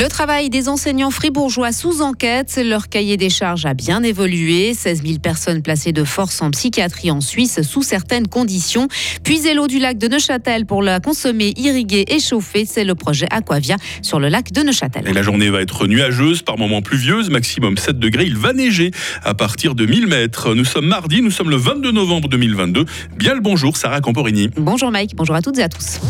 Le travail des enseignants fribourgeois sous enquête, leur cahier des charges a bien évolué. 16 000 personnes placées de force en psychiatrie en Suisse sous certaines conditions. Puiser l'eau du lac de Neuchâtel pour la consommer, irriguer et chauffer, c'est le projet Aquavia sur le lac de Neuchâtel. Et la journée va être nuageuse, par moments pluvieuse, maximum 7 degrés. Il va neiger à partir de 1000 mètres. Nous sommes mardi, nous sommes le 22 novembre 2022. Bien le bonjour, Sarah Camporini. Bonjour Mike, bonjour à toutes et à tous.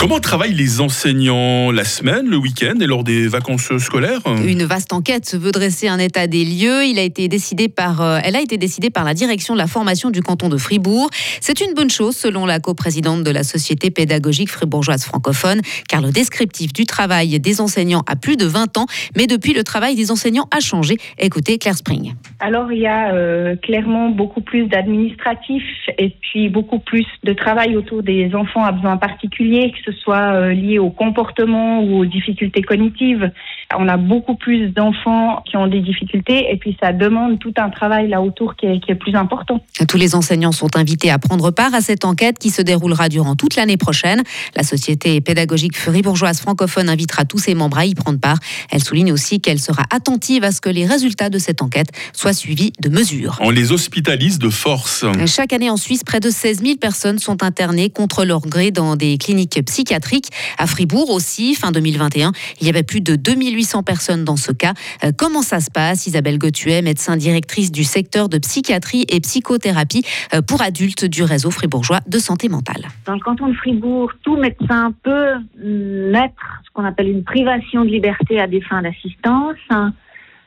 Comment travaillent les enseignants la semaine, le week-end et lors des vacances scolaires? Une vaste enquête se veut dresser un état des lieux. Il a été décidé par, euh, elle a été décidée par la direction de la formation du canton de Fribourg. C'est une bonne chose selon la coprésidente de la Société pédagogique fribourgeoise francophone, car le descriptif du travail des enseignants a plus de 20 ans, mais depuis le travail des enseignants a changé. Écoutez Claire Spring. Alors il y a euh, clairement beaucoup plus d'administratifs et puis beaucoup plus de travail autour des enfants à besoins particuliers, que ce soit euh, lié au comportement ou aux difficultés cognitives. On a beaucoup plus d'enfants qui ont des difficultés et puis ça demande tout un travail là autour qui est, qui est plus important. Tous les enseignants sont invités à prendre part à cette enquête qui se déroulera durant toute l'année prochaine. La Société pédagogique fribourgeoise francophone invitera tous ses membres à y prendre part. Elle souligne aussi qu'elle sera attentive à ce que les résultats de cette enquête soient suivis de mesures. On les hospitalise de force. Chaque année en Suisse, près de 16 000 personnes sont internées contre leur gré dans des cliniques psychiatriques. À Fribourg aussi, fin 2021, il y avait plus de 2800 personnes dans ce cas. Euh, comment ça se passe? Isabelle Gautuet, médecin directrice du secteur de psychiatrie et psychothérapie euh, pour adultes du réseau fribourgeois de santé mentale. Dans le canton de Fribourg, tout médecin peut mettre ce qu'on appelle une privation de liberté à des fins d'assistance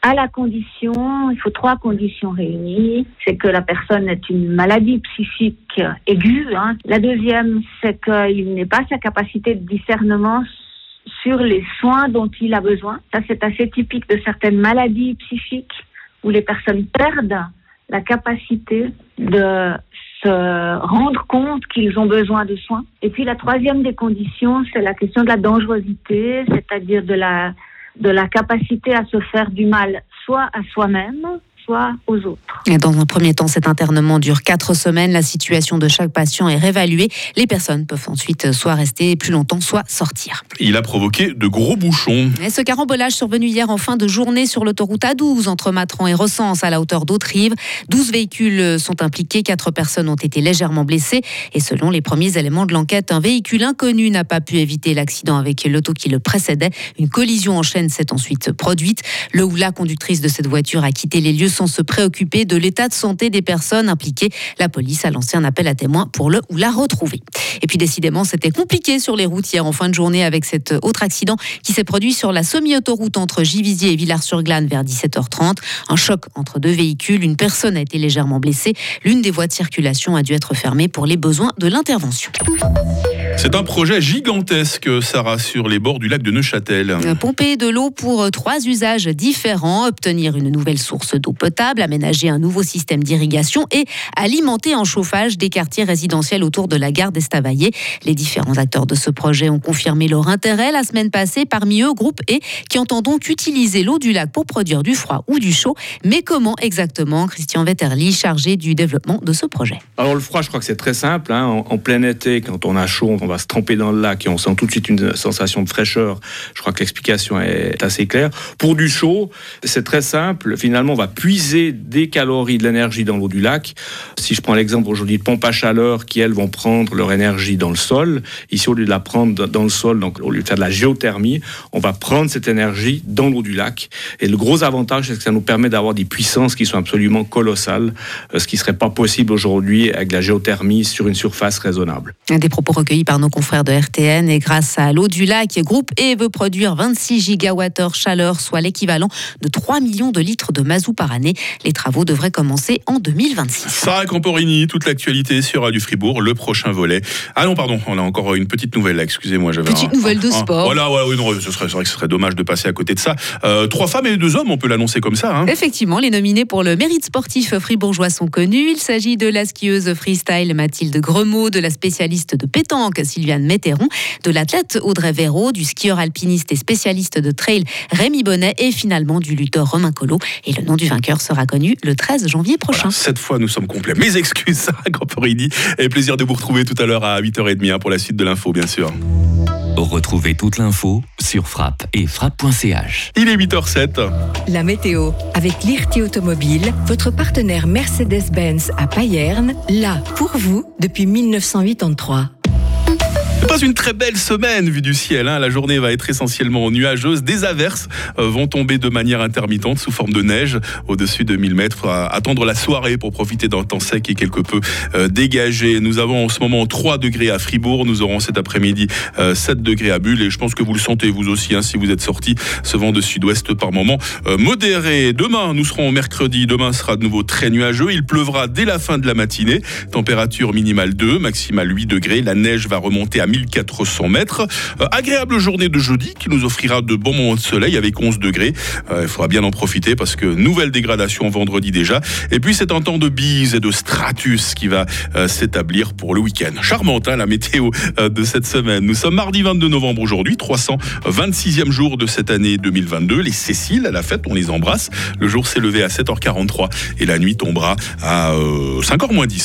à la condition, il faut trois conditions réunies, c'est que la personne ait une maladie psychique aiguë. Hein. La deuxième, c'est qu'il n'ait pas sa capacité de discernement sur les soins dont il a besoin. Ça, c'est assez typique de certaines maladies psychiques où les personnes perdent la capacité de se rendre compte qu'ils ont besoin de soins. Et puis la troisième des conditions, c'est la question de la dangerosité, c'est-à-dire de la de la capacité à se faire du mal soit à soi-même, soit aux autres. dans un premier temps, cet internement dure quatre semaines. La situation de chaque patient est réévaluée. Les personnes peuvent ensuite soit rester plus longtemps, soit sortir. Il a provoqué de gros bouchons. Et ce carambolage survenu hier en fin de journée sur l'autoroute A12 entre Matran et Recense à la hauteur d'Autrive. 12 véhicules sont impliqués, quatre personnes ont été légèrement blessées. Et selon les premiers éléments de l'enquête, un véhicule inconnu n'a pas pu éviter l'accident avec l'auto qui le précédait. Une collision en chaîne s'est ensuite produite. Le ou la conductrice de cette voiture a quitté les lieux sans se préoccuper de l'état de santé des personnes impliquées. La police a lancé un appel à témoins pour le ou la retrouver. Et puis décidément, c'était compliqué sur les routes hier en fin de journée avec cet autre accident qui s'est produit sur la semi-autoroute entre Givisier et Villars-sur-Glane vers 17h30. Un choc entre deux véhicules. Une personne a été légèrement blessée. L'une des voies de circulation a dû être fermée pour les besoins de l'intervention. C'est un projet gigantesque, Sarah, sur les bords du lac de Neuchâtel. Pomper de l'eau pour trois usages différents, obtenir une nouvelle source d'eau potable, aménager un nouveau système d'irrigation et alimenter en chauffage des quartiers résidentiels autour de la gare d'Estavayer. Les différents acteurs de ce projet ont confirmé leur intérêt la semaine passée, parmi eux Groupe E, qui entend donc utiliser l'eau du lac pour produire du froid ou du chaud. Mais comment exactement? Christian Wetterli, chargé du développement de ce projet Alors le froid, je crois que c'est très simple. Hein. En, en plein été, quand on a chaud, on va se tremper dans le lac et on sent tout de suite une sensation de fraîcheur. Je crois que l'explication est assez claire. Pour du chaud, c'est très simple. Finalement, on va puiser des calories de l'énergie dans l'eau du lac. Si je prends l'exemple aujourd'hui de pompes à chaleur qui, elles, vont prendre leur énergie dans le sol, ici, au lieu de la prendre dans le sol, donc au lieu de faire de la géothermie, on va prendre cette énergie dans l'eau du lac. Et le gros avantage, c'est que ça nous permet d'avoir des puissances qui sont absolument colossales, euh, ce qui serait pas possible aujourd'hui avec la géothermie sur une surface raisonnable. Des propos recueillis par nos confrères de RTN et grâce à l'eau du lac, Groupe E veut produire 26 gigawattheures chaleur, soit l'équivalent de 3 millions de litres de mazout par année. Les travaux devraient commencer en 2026. Sarah Camporini, toute l'actualité sur du Fribourg, le prochain volet. Ah non, pardon, on a encore une petite nouvelle là, excusez-moi. Petite nouvelle de sport. voilà, voilà, oui, non, ce serait, vrai que ce serait dommage de passer à côté de ça. Euh, trois femmes et deux hommes, on peut l'annoncer comme ça. Hein. Effectivement, les nominés pour le mérite sportif fribourgeois sont connus. Il s'agit de la skieuse freestyle Mathilde Gremaud, de la spécialiste de pétanque Sylviane Météron, de l'athlète Audrey Véraud, du skieur alpiniste et spécialiste de trail Rémi Bonnet et finalement du lutteur Romain Collot. Et le nom du vainqueur sera connu le 13 janvier prochain. cette fois, nous sommes complets. Mes excuses, Sarah Camporini. Et plaisir de vous retrouver tout à l'heure à 8h30 hein, pour la suite de l'info, bien sûr. Retrouvez toute l'info sur frappe et frappe.ch. Il est 8h07. La météo avec l'IRT Automobile, votre partenaire Mercedes-Benz à Payerne, là pour vous depuis 1983. Pas une très belle semaine vue du ciel. Hein. La journée va être essentiellement nuageuse. Des averses euh, vont tomber de manière intermittente sous forme de neige au-dessus de 1000 mètres. Attendre la soirée pour profiter d'un temps sec et quelque peu euh, dégagé. Nous avons en ce moment 3 degrés à Fribourg. Nous aurons cet après-midi 7 euh, degrés à Bulle. Et je pense que vous le sentez vous aussi hein, si vous êtes sorti. Ce vent de sud-ouest par moment modéré. Demain, nous serons mercredi. Demain sera de nouveau très nuageux. Il pleuvra dès la fin de la matinée. Température minimale 2, maximale 8 degrés. La neige va remonter à 1400 mètres. Euh, agréable journée de jeudi qui nous offrira de bons moments de soleil avec 11 degrés. Euh, il faudra bien en profiter parce que nouvelle dégradation vendredi déjà. Et puis c'est un temps de bise et de stratus qui va euh, s'établir pour le week-end. Charmante hein, la météo de cette semaine. Nous sommes mardi 22 novembre aujourd'hui, 326e jour de cette année 2022. Les Céciles à la fête, on les embrasse. Le jour s'est levé à 7h43 et la nuit tombera à 5h moins 10.